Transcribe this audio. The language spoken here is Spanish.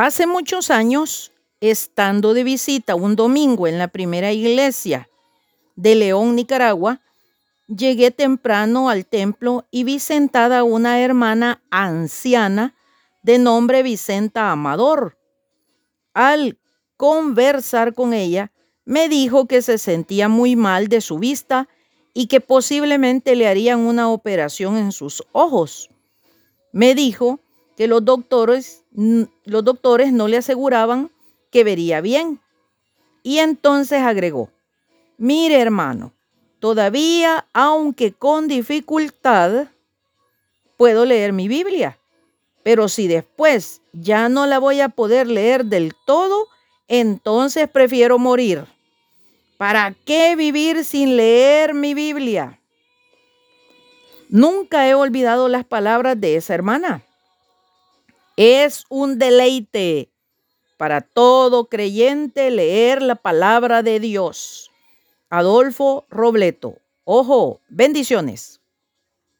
Hace muchos años, estando de visita un domingo en la primera iglesia de León, Nicaragua, llegué temprano al templo y vi sentada una hermana anciana de nombre Vicenta Amador. Al conversar con ella, me dijo que se sentía muy mal de su vista y que posiblemente le harían una operación en sus ojos. Me dijo que los doctores, los doctores no le aseguraban que vería bien. Y entonces agregó, mire hermano, todavía, aunque con dificultad, puedo leer mi Biblia. Pero si después ya no la voy a poder leer del todo, entonces prefiero morir. ¿Para qué vivir sin leer mi Biblia? Nunca he olvidado las palabras de esa hermana. Es un deleite para todo creyente leer la palabra de Dios. Adolfo Robleto. Ojo, bendiciones.